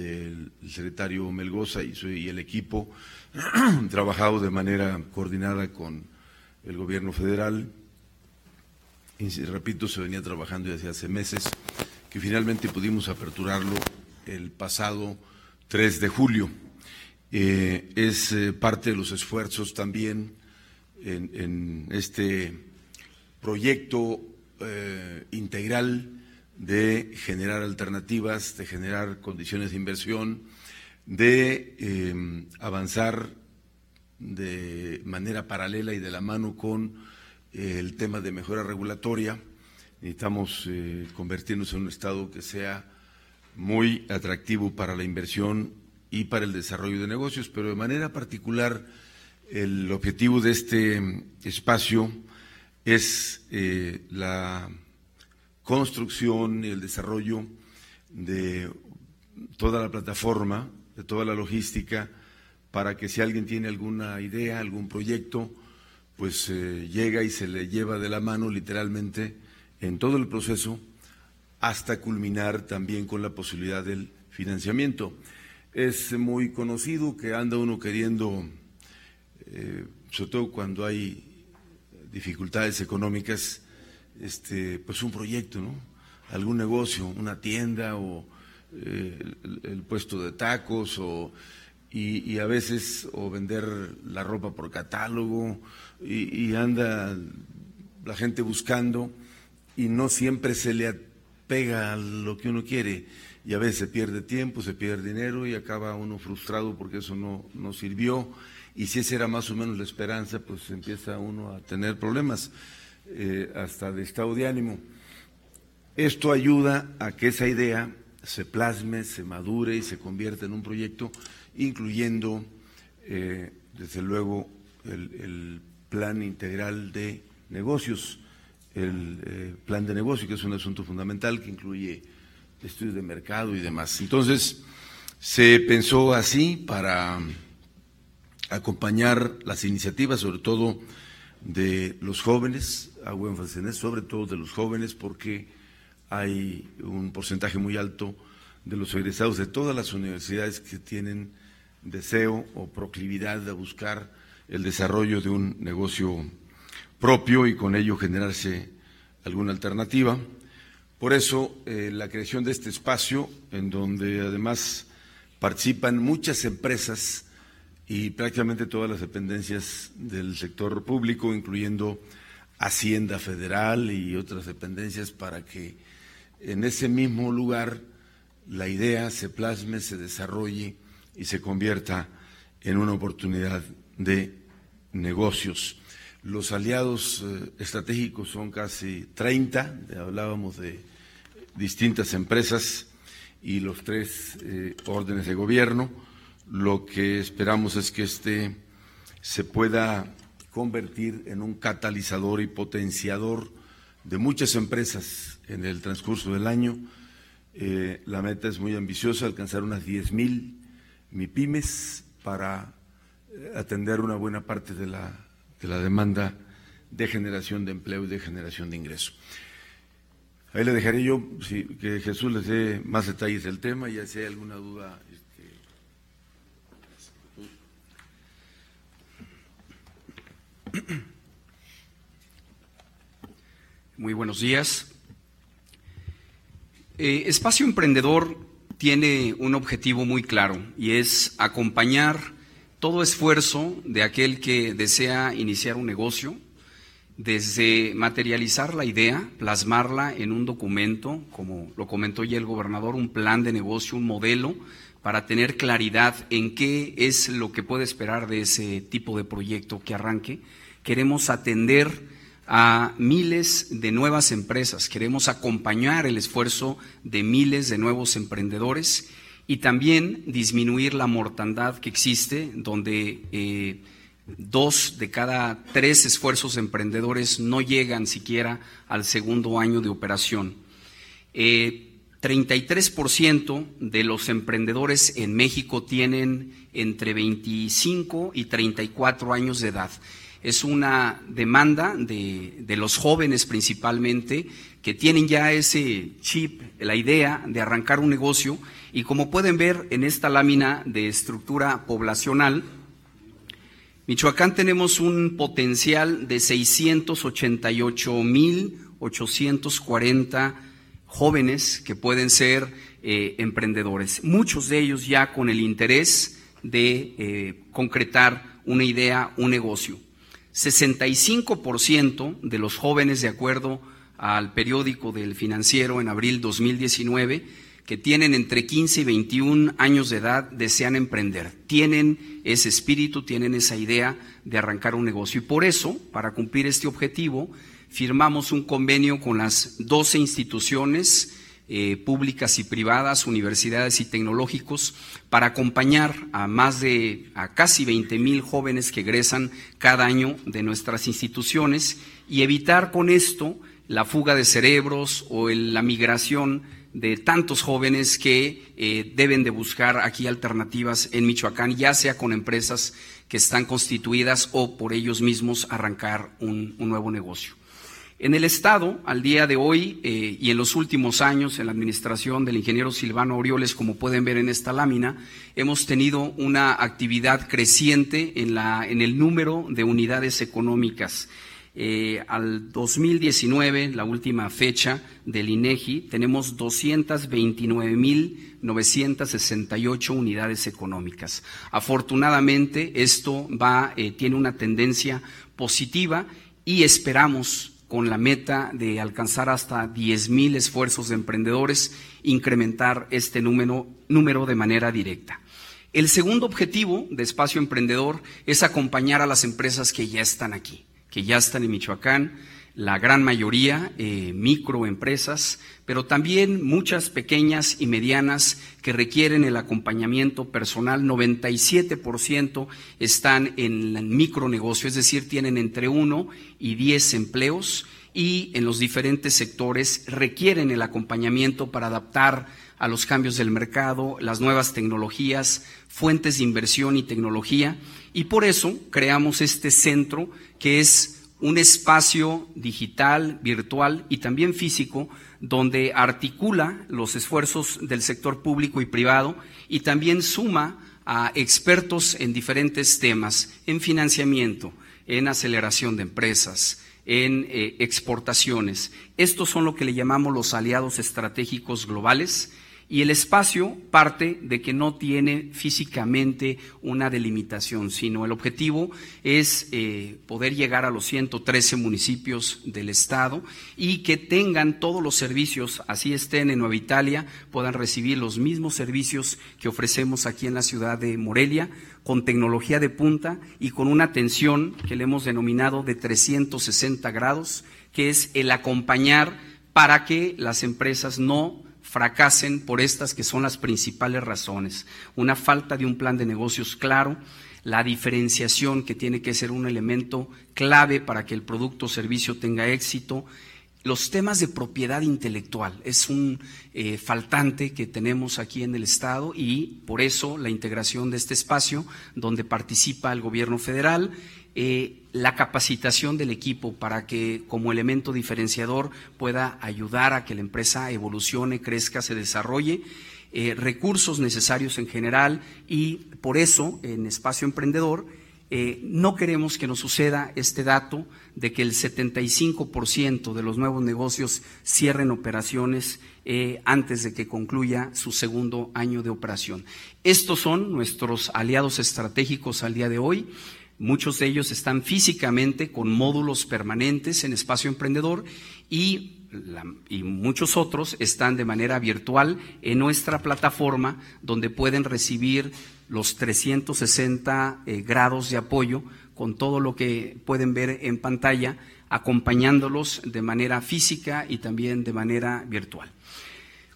del secretario Melgoza y, y el equipo, trabajado de manera coordinada con el gobierno federal. Y repito, se venía trabajando desde hace meses, que finalmente pudimos aperturarlo el pasado 3 de julio. Eh, es eh, parte de los esfuerzos también en, este proyecto eh, integral de generar alternativas, de generar condiciones de inversión, de avanzar de manera paralela y de la mano con el tema de mejora regulatoria. Necesitamos convertirnos en un Estado que sea muy atractivo para la inversión y para el desarrollo de negocios, pero de manera particular el objetivo de este espacio es eh, la construcción y el desarrollo de toda la plataforma, de toda la logística, para que si alguien tiene alguna idea, algún proyecto, pues eh, llega y se le lleva de la mano literalmente en todo el proceso hasta culminar también con la posibilidad del financiamiento. Es muy conocido que anda uno queriendo, eh, sobre todo cuando hay dificultades económicas, este, pues un proyecto, ¿no? Algún negocio, una tienda o eh, el, puesto de tacos o y, a veces o vender la ropa por catálogo y, anda la gente buscando y no siempre se le pega lo que uno quiere y a veces se pierde tiempo, se pierde dinero y acaba uno frustrado porque eso no, no sirvió. Y si esa era más o menos la esperanza, pues empieza uno a tener problemas, eh, hasta de estado de ánimo. Esto ayuda a que esa idea se plasme, se madure y se convierta en un proyecto, incluyendo, eh, desde luego, el, plan integral de negocios, el eh, plan de negocio, que es un asunto fundamental que incluye estudios de mercado y demás. Entonces, se pensó así para acompañar las iniciativas, sobre todo de los jóvenes, hago énfasis en eso, sobre todo de los jóvenes, porque hay un porcentaje muy alto de los egresados de todas las universidades que tienen deseo o proclividad de buscar el desarrollo de un negocio propio y con ello generarse alguna alternativa. Por eso, eh, la creación de este espacio, en donde además participan muchas empresas y prácticamente todas las dependencias del sector público, incluyendo Hacienda Federal y otras dependencias, para que en ese mismo lugar la idea se plasme, se desarrolle y se convierta en una oportunidad de negocios. Los aliados eh, estratégicos son casi 30, hablábamos de distintas empresas y los tres eh, órdenes de gobierno. Lo que esperamos es que este se pueda convertir en un catalizador y potenciador de muchas empresas en el transcurso del año. Eh, la meta es muy ambiciosa, alcanzar unas 10 mil MIPIMES para eh, atender una buena parte de la, de la demanda de generación de empleo y de generación de ingreso. Ahí le dejaré yo que Jesús les dé más detalles del tema y si hay alguna duda. Este... Muy buenos días. Eh, Espacio Emprendedor tiene un objetivo muy claro y es acompañar todo esfuerzo de aquel que desea iniciar un negocio, desde materializar la idea, plasmarla en un documento, como lo comentó ya el gobernador, un plan de negocio, un modelo, para tener claridad en qué es lo que puede esperar de ese tipo de proyecto que arranque. Queremos atender a miles de nuevas empresas, queremos acompañar el esfuerzo de miles de nuevos emprendedores y también disminuir la mortandad que existe, donde eh, dos de cada tres esfuerzos emprendedores no llegan siquiera al segundo año de operación. 33% eh, de los emprendedores en México tienen entre 25 y 34 años de edad. Es una demanda de, de los jóvenes principalmente que tienen ya ese chip, la idea de arrancar un negocio Y como pueden ver en esta lámina de estructura poblacional, Michoacán tenemos un potencial de 688.840 jóvenes que pueden ser eh, emprendedores, muchos de ellos ya con el interés de eh, concretar una idea, un negocio. 65% de los jóvenes, de acuerdo al periódico del financiero en abril 2019, que tienen entre 15 y 21 años de edad desean emprender, tienen ese espíritu, tienen esa idea de arrancar un negocio. Y por eso, para cumplir este objetivo, firmamos un convenio con las 12 instituciones eh, públicas y privadas, universidades y tecnológicos, para acompañar a más de, a casi 20 mil jóvenes que egresan cada año de nuestras instituciones y evitar con esto la fuga de cerebros o la migración de tantos jóvenes que eh, deben de buscar aquí alternativas en Michoacán, ya sea con empresas que están constituidas o por ellos mismos arrancar un, nuevo negocio. En el Estado, al día de hoy eh, y en los últimos años, en la administración del ingeniero Silvano Orioles, como pueden ver en esta lámina, hemos tenido una actividad creciente en, la, en el número de unidades económicas. Eh, al 2019, la última fecha del INEGI, tenemos 229.968 unidades económicas. Afortunadamente, esto va, eh, tiene una tendencia positiva y esperamos con la meta de alcanzar hasta 10.000 esfuerzos de emprendedores, incrementar este número, número de manera directa. El segundo objetivo de Espacio Emprendedor es acompañar a las empresas que ya están aquí que ya están en Michoacán, la gran mayoría eh, microempresas, pero también muchas pequeñas y medianas que requieren el acompañamiento personal. 97% están en el micronegocio, es decir, tienen entre uno y diez empleos y en los diferentes sectores requieren el acompañamiento para adaptar a los cambios del mercado, las nuevas tecnologías, fuentes de inversión y tecnología. Y por eso creamos este centro que es un espacio digital, virtual y también físico donde articula los esfuerzos del sector público y privado y también suma a expertos en diferentes temas, en financiamiento, en aceleración de empresas, en eh, exportaciones. Estos son lo que le llamamos los aliados estratégicos globales y el espacio parte de que no tiene físicamente una delimitación, sino el objetivo es eh, poder llegar a los 113 municipios del Estado y que tengan todos los servicios, así estén en Nueva Italia, puedan recibir los mismos servicios que ofrecemos aquí en la ciudad de Morelia, con tecnología de punta y con una atención que le hemos denominado de 360 grados, que es el acompañar para que las empresas no fracasen por estas que son las principales razones. Una falta de un plan de negocios claro, la diferenciación que tiene que ser un elemento clave para que el producto o servicio tenga éxito, los temas de propiedad intelectual es un eh, faltante que tenemos aquí en el Estado y por eso la integración de este espacio donde participa el gobierno federal eh, la capacitación del equipo para que como elemento diferenciador pueda ayudar a que la empresa evolucione, crezca, se desarrolle, eh, recursos necesarios en general y por eso en Espacio Emprendedor eh, no queremos que nos suceda este dato de que el 75% de los nuevos negocios cierren operaciones antes de que concluya su segundo año de operación. Estos son nuestros aliados estratégicos al día de hoy. Muchos de ellos están físicamente con módulos permanentes en espacio emprendedor y, muchos otros están de manera virtual en nuestra plataforma donde pueden recibir los 360 eh, grados de apoyo con todo lo que pueden ver en pantalla, acompañándolos de manera física y también de manera virtual.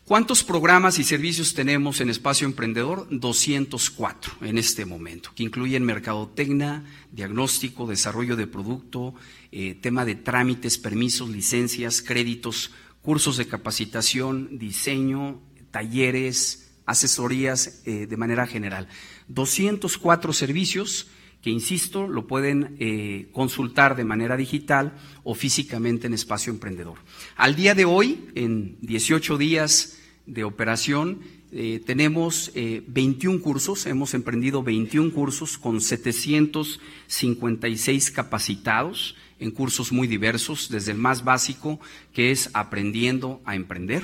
¿Cuántos programas y servicios tenemos en Espacio Emprendedor? 204 en este momento, que incluyen mercadotecnia, diagnóstico, desarrollo de producto, eh, tema de trámites, permisos, licencias, créditos, cursos de capacitación, diseño, talleres, asesorías eh, de manera general. 204 servicios que, insisto, lo pueden eh, consultar de manera digital o físicamente en Espacio Emprendedor. Al día de hoy, en 18 días de operación eh, tenemos 21 cursos, hemos emprendido 21 cursos con 756 capacitados en cursos muy diversos, desde el más básico, que es aprendiendo a emprender.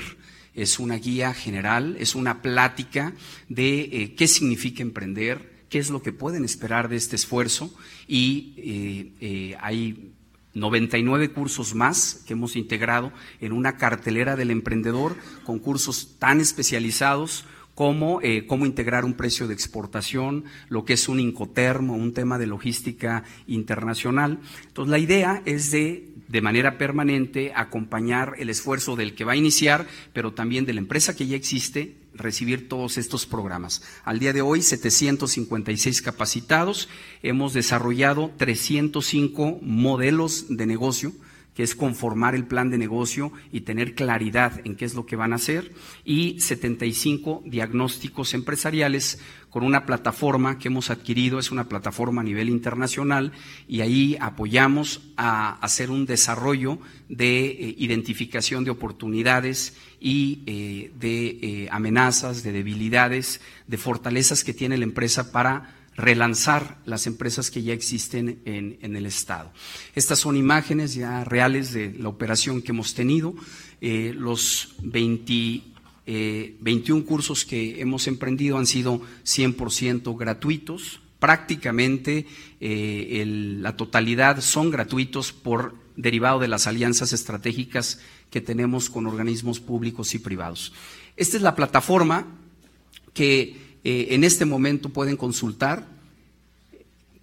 Es una guía general, es una plática de qué significa emprender, qué es lo que pueden esperar de este esfuerzo y eh, eh, hay 99 cursos más que hemos integrado en una cartelera del emprendedor con cursos tan especializados como eh, cómo integrar un precio de exportación, lo que es un incotermo, un tema de logística internacional. Entonces, la idea es de de manera permanente acompañar el esfuerzo del que va a iniciar, pero también de la empresa que ya existe, recibir todos estos programas. Al día de hoy, 756 capacitados, hemos desarrollado 305 modelos de negocio, que es conformar el plan de negocio y tener claridad en qué es lo que van a hacer, y 75 diagnósticos empresariales con una plataforma que hemos adquirido, es una plataforma a nivel internacional, y ahí apoyamos a hacer un desarrollo de eh, identificación de oportunidades y eh, de eh, amenazas, de debilidades, de fortalezas que tiene la empresa para relanzar las empresas que ya existen en, el Estado. Estas son imágenes ya reales de la operación que hemos tenido. Eh, los 21 eh, cursos que hemos emprendido han sido 100% gratuitos. Prácticamente eh, la totalidad son gratuitos por derivado de las alianzas estratégicas que tenemos con organismos públicos y privados. Esta es la plataforma que eh, en este momento pueden consultar.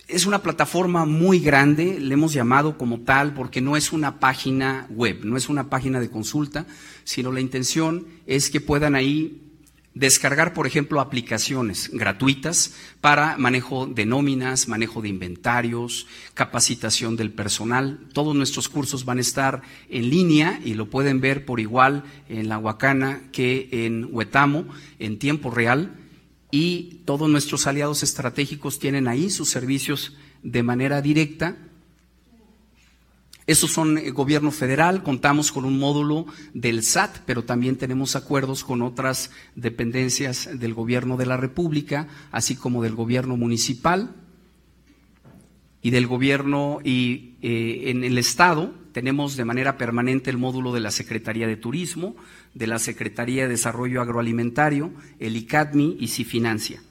Es una plataforma muy grande, le hemos llamado como tal porque no es una página web, no es una página de consulta, sino la intención es que puedan ahí descargar, por ejemplo, aplicaciones gratuitas para manejo de nóminas, manejo de inventarios, capacitación del personal. Todos nuestros cursos van a estar en línea y lo pueden ver por igual en la Huacana que en Huetamo en tiempo real y todos nuestros aliados estratégicos tienen ahí sus servicios de manera directa. Esos son el gobierno federal, contamos con un módulo del SAT, pero también tenemos acuerdos con otras dependencias del gobierno de la República, así como del gobierno municipal y del gobierno y eh, en el Estado tenemos de manera permanente el módulo de la Secretaría de Turismo, de la Secretaría de Desarrollo Agroalimentario, el ICADMI y Cifinancia.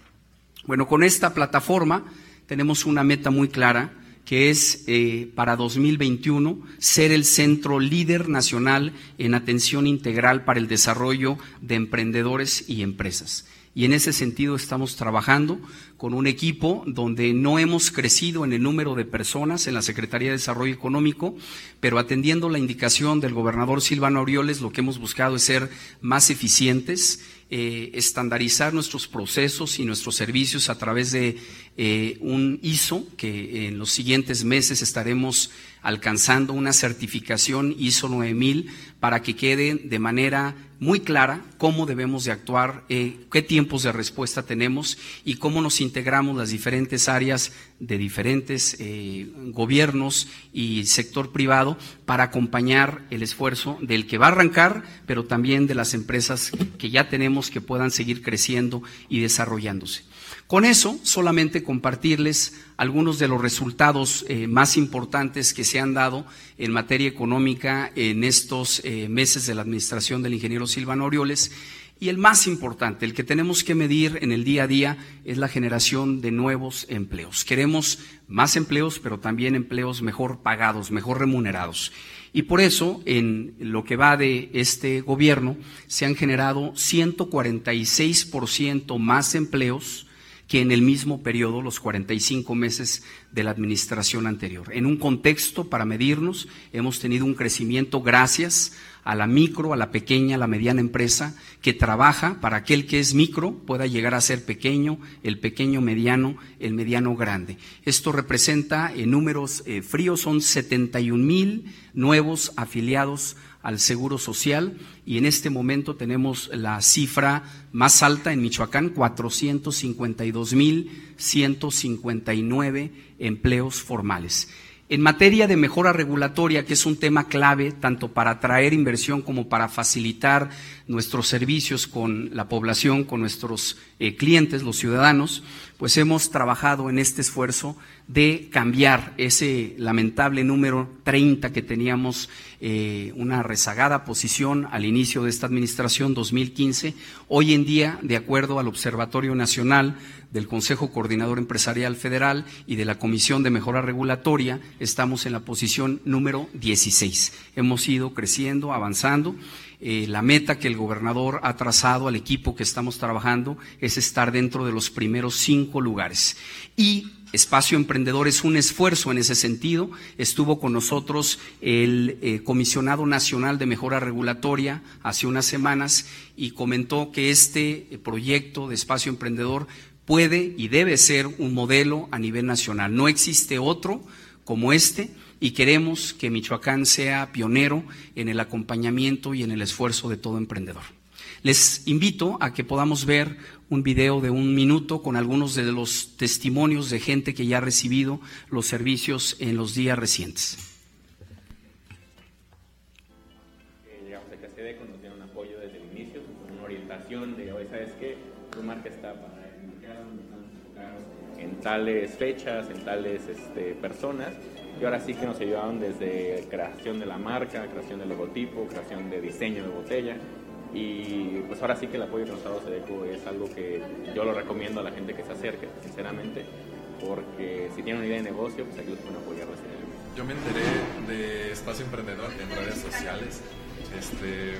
Bueno, con esta plataforma tenemos una meta muy clara que es eh, para 2021 ser el centro líder nacional en atención integral para el desarrollo de emprendedores y empresas. Y en ese sentido estamos trabajando con un equipo donde no hemos crecido en el número de personas en la Secretaría de Desarrollo Económico, pero atendiendo la indicación del gobernador Silvano Aureoles, lo que hemos buscado es ser más eficientes, eh, estandarizar nuestros procesos y nuestros servicios a través de eh, un ISO que en los siguientes meses estaremos alcanzando una certificación ISO 9000 para que quede de manera muy clara cómo debemos de actuar, eh, qué tiempos de respuesta tenemos y cómo nos integramos las diferentes áreas de diferentes eh, gobiernos y sector privado para acompañar el esfuerzo del que va a arrancar, pero también de las empresas que ya tenemos que puedan seguir creciendo y desarrollándose. Con eso, solamente compartirles algunos de los resultados eh, más importantes que se han dado en materia económica en estos eh, meses de la administración del ingeniero Silvano Orioles. Y el más importante, el que tenemos que medir en el día a día, es la generación de nuevos empleos. Queremos más empleos, pero también empleos mejor pagados, mejor remunerados. Y por eso, en lo que va de este gobierno, se han generado 146% más empleos que en el mismo periodo, los 45 meses de la administración anterior. En un contexto, para medirnos, hemos tenido un crecimiento gracias a la micro, a la pequeña, a la mediana empresa que trabaja para aquel que es micro pueda llegar a ser pequeño, el pequeño mediano, el mediano grande. Esto representa en números eh, fríos, son 71 mil nuevos afiliados al Seguro Social y en este momento tenemos la cifra más alta en Michoacán, 452.159 empleos formales. En materia de mejora regulatoria, que es un tema clave tanto para atraer inversión como para facilitar nuestros servicios con la población, con nuestros eh, clientes, los ciudadanos, pues hemos trabajado en este esfuerzo de cambiar ese lamentable número 30 que teníamos, eh, una rezagada posición al inicio de esta administración 2015. Hoy en día, de acuerdo al Observatorio Nacional del Consejo Coordinador Empresarial Federal y de la Comisión de Mejora Regulatoria, estamos en la posición número 16. Hemos ido creciendo, avanzando. Eh, la meta que el gobernador ha trazado al equipo que estamos trabajando es estar dentro de los primeros cinco lugares. Y Espacio Emprendedor es un esfuerzo en ese sentido. Estuvo con nosotros el eh, Comisionado Nacional de Mejora Regulatoria hace unas semanas y comentó que este eh, proyecto de Espacio Emprendedor puede y debe ser un modelo a nivel nacional. No existe otro como este y queremos que Michoacán sea pionero en el acompañamiento y en el esfuerzo de todo emprendedor. Les invito a que podamos ver un video de un minuto con algunos de los testimonios de gente que ya ha recibido los servicios en los días recientes. Llegamos a CACD nos dieron apoyo desde el inicio, una orientación de, hoy sabes qué, tu marca está para en tales fechas, en tales este, personas, y ahora sí que nos ayudaron desde creación de la marca, creación del logotipo, creación de diseño de botella, y pues ahora sí que el apoyo que nos ha dado Sedeco es algo que yo lo recomiendo a la gente que se acerque, sinceramente, porque si tienen una idea de negocio, pues aquí los pueden apoyar. Yo me enteré de Espacio Emprendedor en redes sociales. Este,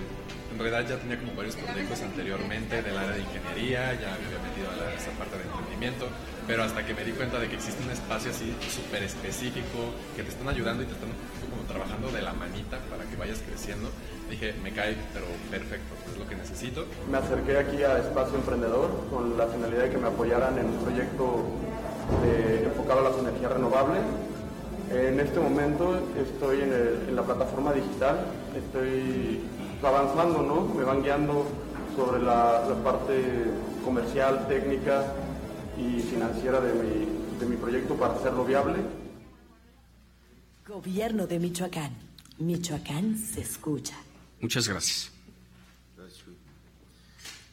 en realidad ya tenía como varios proyectos anteriormente del área de ingeniería, ya me había metido a esa parte de emprendimiento, pero hasta que me di cuenta de que existe un espacio así súper específico, que te están ayudando y te están como trabajando de la manita para que vayas creciendo, dije, me cae, pero perfecto, es lo que necesito. Me acerqué aquí a Espacio Emprendedor con la finalidad de que me apoyaran en un proyecto enfocado a las energías renovables. En este momento estoy en, la plataforma digital, estoy avanzando, ¿no? Me van guiando sobre la, parte comercial, técnica y financiera de mi, de mi proyecto para hacerlo viable. Gobierno de Michoacán. Michoacán se escucha. Muchas gracias.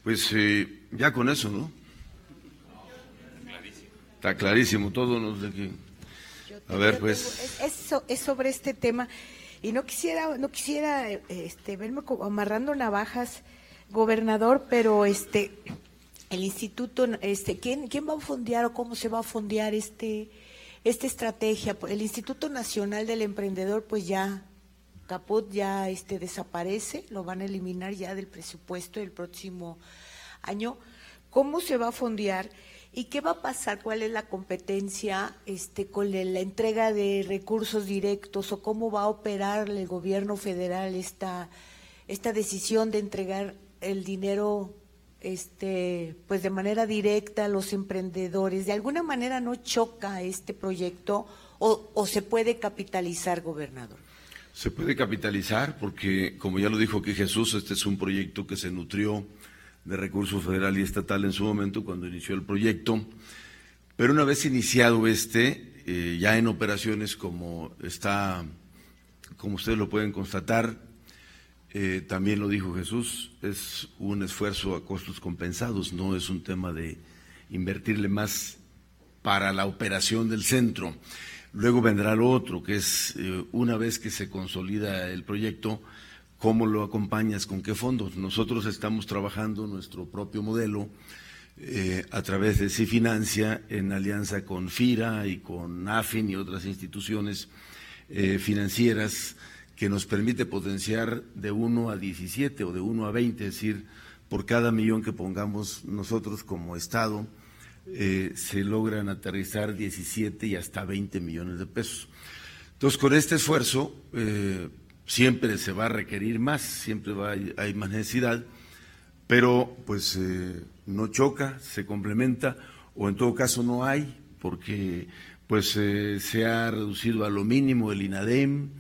Pues eh, ya con eso, ¿no? Está clarísimo todo, ¿no? De que... A ver, pues. Es, es, sobre este tema y no quisiera, no quisiera, este, verme como amarrando navajas, gobernador, pero este, el instituto, este, ¿quién, quién va a fondear o cómo se va a fondear este, esta estrategia? El Instituto Nacional del Emprendedor, pues ya Caput ya este, desaparece, lo van a eliminar ya del presupuesto del próximo año. ¿Cómo se va a fondear? ¿Y qué va a pasar? ¿Cuál es la competencia este, con la entrega de recursos directos o cómo va a operar el gobierno federal esta, esta decisión de entregar el dinero este, pues de manera directa a los emprendedores? ¿De alguna manera no choca este proyecto o, se puede capitalizar, gobernador? Se puede capitalizar porque, como ya lo dijo aquí Jesús, este es un proyecto que se nutrió de recursos federal y estatal en su momento cuando inició el proyecto. Pero una vez iniciado este, eh, ya en operaciones como está, como ustedes lo pueden constatar, eh, también lo dijo Jesús, es un esfuerzo a costos compensados, no es un tema de invertirle más para la operación del centro. Luego vendrá lo otro, que es eh, una vez que se consolida el proyecto, ¿cómo lo acompañas? ¿Con qué fondos? Nosotros estamos trabajando nuestro propio modelo eh, a través de Cifinancia en alianza con FIRA y con AFIN y otras instituciones financieras que nos permite potenciar de 1 a 17 o de 1 a 20, es decir, por cada millón que pongamos nosotros como Estado, eh, se logran aterrizar 17 y hasta 20 millones de pesos. Entonces, con este esfuerzo eh, siempre se va a requerir más, siempre va, hay más necesidad, pero pues eh, no choca, se complementa o en todo caso no hay, porque pues se ha reducido a lo mínimo el INADEM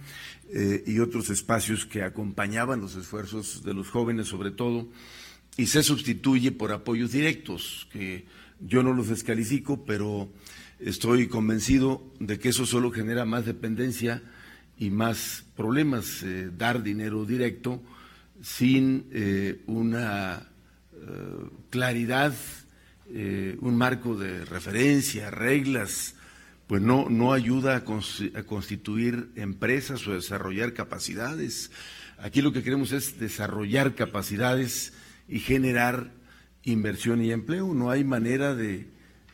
y otros espacios que acompañaban los esfuerzos de los jóvenes sobre todo y se sustituye por apoyos directos, que yo no los descalifico, pero estoy convencido de que eso solo genera más dependencia y más problemas, eh, dar dinero directo sin eh, una eh, claridad, un marco de referencia, reglas, pues no, no ayuda a, constituir empresas o desarrollar capacidades. Aquí lo que queremos es desarrollar capacidades y generar inversión y empleo. No hay manera de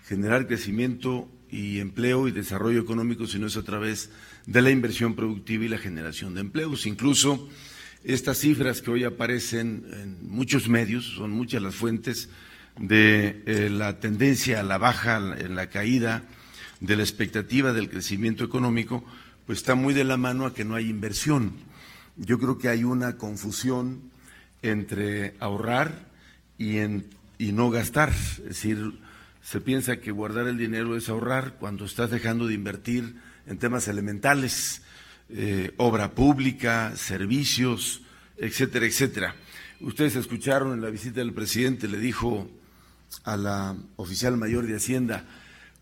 generar crecimiento y empleo y desarrollo económico si no es a través de la inversión productiva y la generación de empleos. Incluso estas cifras que hoy aparecen en muchos medios, son muchas las fuentes de eh, la tendencia a la baja, en la caída de la expectativa del crecimiento económico, pues está muy de la mano a que no hay inversión. Yo creo que hay una confusión entre ahorrar y, en, y no gastar. Es decir, se piensa que guardar el dinero es ahorrar cuando estás dejando de invertir en temas elementales, eh, obra pública, servicios, etcétera, etcétera. Ustedes escucharon en la visita del presidente, le dijo a la oficial mayor de Hacienda,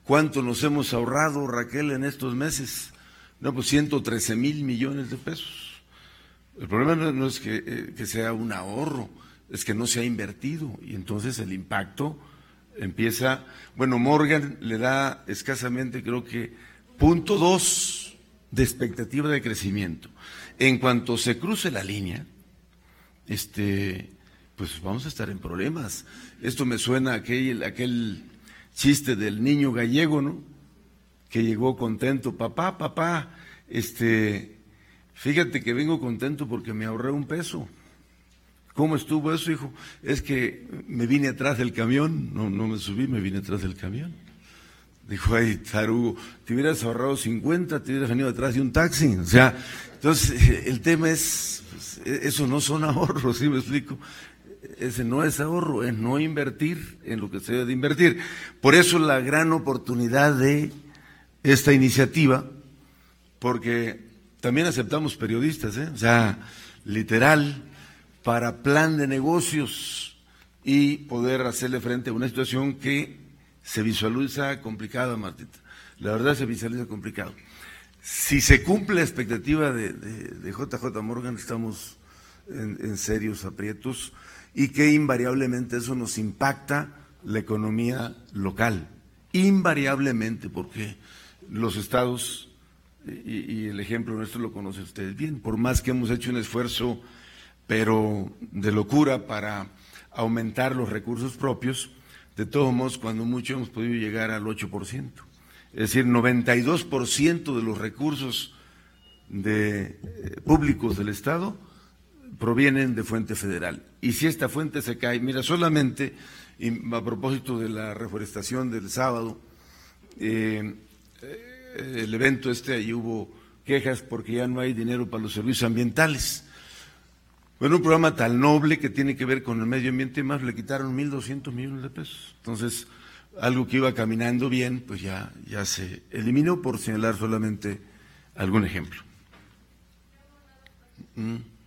¿cuánto nos hemos ahorrado, Raquel, en estos meses? No, pues 113 mil millones de pesos. El problema no, es eh, que, sea un ahorro, es que no se ha invertido y entonces el impacto empieza, bueno, Morgan le da escasamente creo que punto dos de expectativa de crecimiento. En cuanto se cruce la línea, este, pues vamos a estar en problemas. Esto me suena a aquel, aquel chiste del niño gallego, ¿no? Que llegó contento, papá, papá, este, Fíjate que vengo contento porque me ahorré un peso. ¿Cómo estuvo eso, hijo? Es que me vine atrás del camión, no, no me subí, me vine atrás del camión. Dijo, ay, tarugo, te hubieras ahorrado 50, te hubieras venido atrás de un taxi. O sea, entonces el tema es, pues, eso no son ahorros, ¿sí me explico? Ese no es ahorro, es no invertir en lo que se debe de invertir. Por eso la gran oportunidad de esta iniciativa, porque también aceptamos periodistas, ¿eh? o sea, literal, para plan de negocios y poder hacerle frente a una situación que se visualiza complicada, Martita. La verdad se visualiza complicado. Si se cumple la expectativa de, JJ Morgan, estamos en, en serios aprietos y que invariablemente eso nos impacta la economía local. Invariablemente, porque los estados y, el ejemplo nuestro lo conocen ustedes bien, por más que hemos hecho un esfuerzo, pero de locura para aumentar los recursos propios, de todos modos, cuando mucho hemos podido llegar al 8%. Es decir, 92% de los recursos eh, públicos del Estado provienen de fuente federal. Y si esta fuente se cae, mira, solamente, a propósito de la reforestación del sábado, eh, el evento este, ahí hubo quejas porque ya no hay dinero para los servicios ambientales. Bueno, un programa tan noble que tiene que ver con el medio ambiente, más le quitaron 1.200 millones de pesos. Entonces, algo que iba caminando bien, pues ya, ya se eliminó, por señalar solamente algún ejemplo. Mm.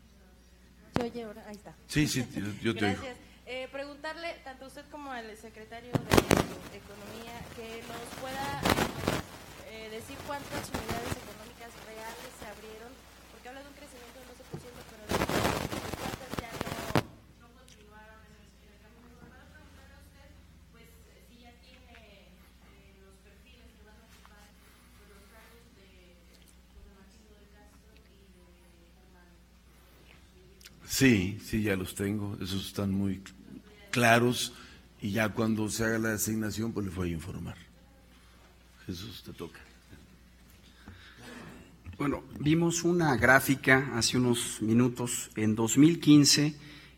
Yo ahora, ahí está. Sí, sí, yo te Gracias. Eh, preguntarle tanto a usted como al secretario de Economía que nos pueda decir cuántas unidades económicas reales se abrieron, porque habla de un crecimiento del 12%, pero de cuántas ya no, no continuaron en el, camino. Para preguntarle a usted, pues si ya tiene eh, los perfiles que van a ocupar pues, los cargos de, pues, de Martino del Castro y de Germán. Sí, sí, ya los tengo, esos están muy claros y ya cuando se haga la asignación pues le voy a informar. Jesús, te toca. Bueno, vimos una gráfica hace unos minutos. En 2015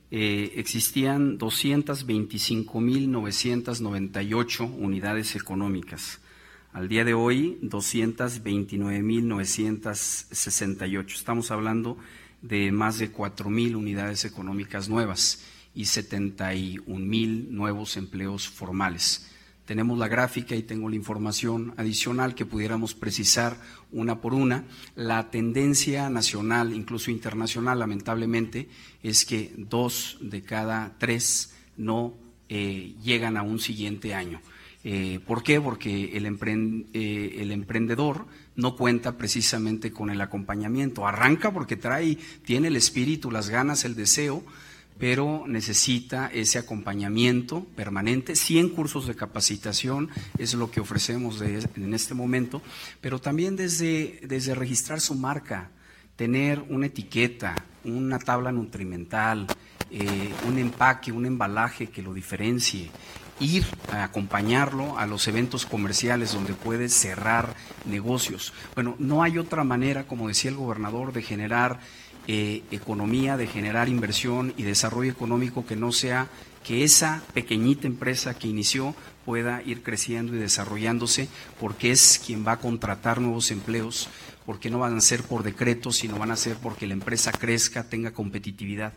eh, existían 225.998 unidades económicas. Al día de hoy, 229.968. Estamos hablando de más de 4.000 unidades económicas nuevas y 71.000 nuevos empleos formales. Tenemos la gráfica y tengo la información adicional que pudiéramos precisar una por una. La tendencia nacional, incluso internacional, lamentablemente, es que dos de cada tres no eh, llegan a un siguiente año. Eh, ¿Por qué? Porque el, eh, el, emprendedor no cuenta precisamente con el acompañamiento. Arranca porque trae, tiene el espíritu, las ganas, el deseo, pero necesita ese acompañamiento permanente. 100 cursos de capacitación es lo que ofrecemos en este momento, pero también desde, desde registrar su marca, tener una etiqueta, una tabla nutrimental, eh, un empaque, un embalaje que lo diferencie, ir a acompañarlo a los eventos comerciales donde puede cerrar negocios. Bueno, no hay otra manera, como decía el gobernador, de generar eh, economía, de generar inversión y desarrollo económico que no sea que esa pequeñita empresa que inició pueda ir creciendo y desarrollándose porque es quien va a contratar nuevos empleos, porque no van a ser por decreto, sino van a ser porque la empresa crezca, tenga competitividad.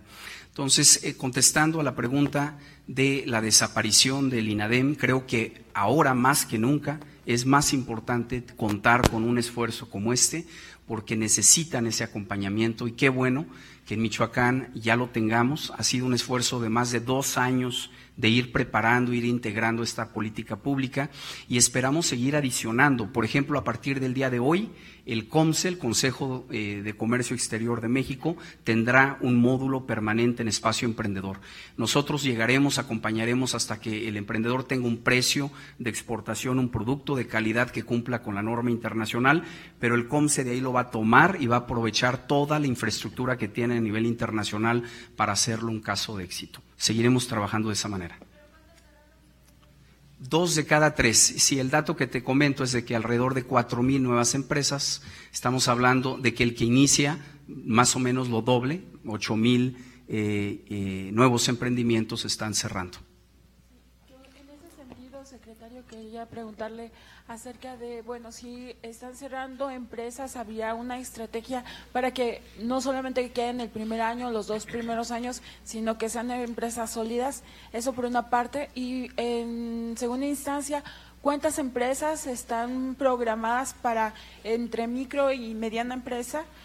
Entonces, eh, contestando a la pregunta de la desaparición del INADEM, creo que ahora más que nunca es más importante contar con un esfuerzo como este, porque necesitan ese acompañamiento y qué bueno que en Michoacán ya lo tengamos. Ha sido un esfuerzo de más de dos años de ir preparando, ir integrando esta política pública y esperamos seguir adicionando. Por ejemplo, a partir del día de hoy, el COMSE, el Consejo eh, de Comercio Exterior de México, tendrá un módulo permanente en espacio emprendedor. Nosotros llegaremos, acompañaremos hasta que el emprendedor tenga un precio de exportación, un producto de calidad que cumpla con la norma internacional, pero el COMSE de ahí lo va a tomar y va a aprovechar toda la infraestructura que tiene a nivel internacional para hacerlo un caso de éxito. Seguiremos trabajando de esa manera. Dos de cada tres. Si el dato que te comento es de que alrededor de cuatro mil nuevas empresas, estamos hablando de que el que inicia más o menos lo doble, ocho mil eh, eh, nuevos emprendimientos están cerrando. En ese sentido, secretario, quería preguntarle acerca de, bueno, si están cerrando empresas, había una estrategia para que no solamente queden el primer año, los dos primeros años, sino que sean empresas sólidas. Eso por una parte. Y en segunda instancia, ¿cuántas empresas están programadas para entre micro y mediana empresa?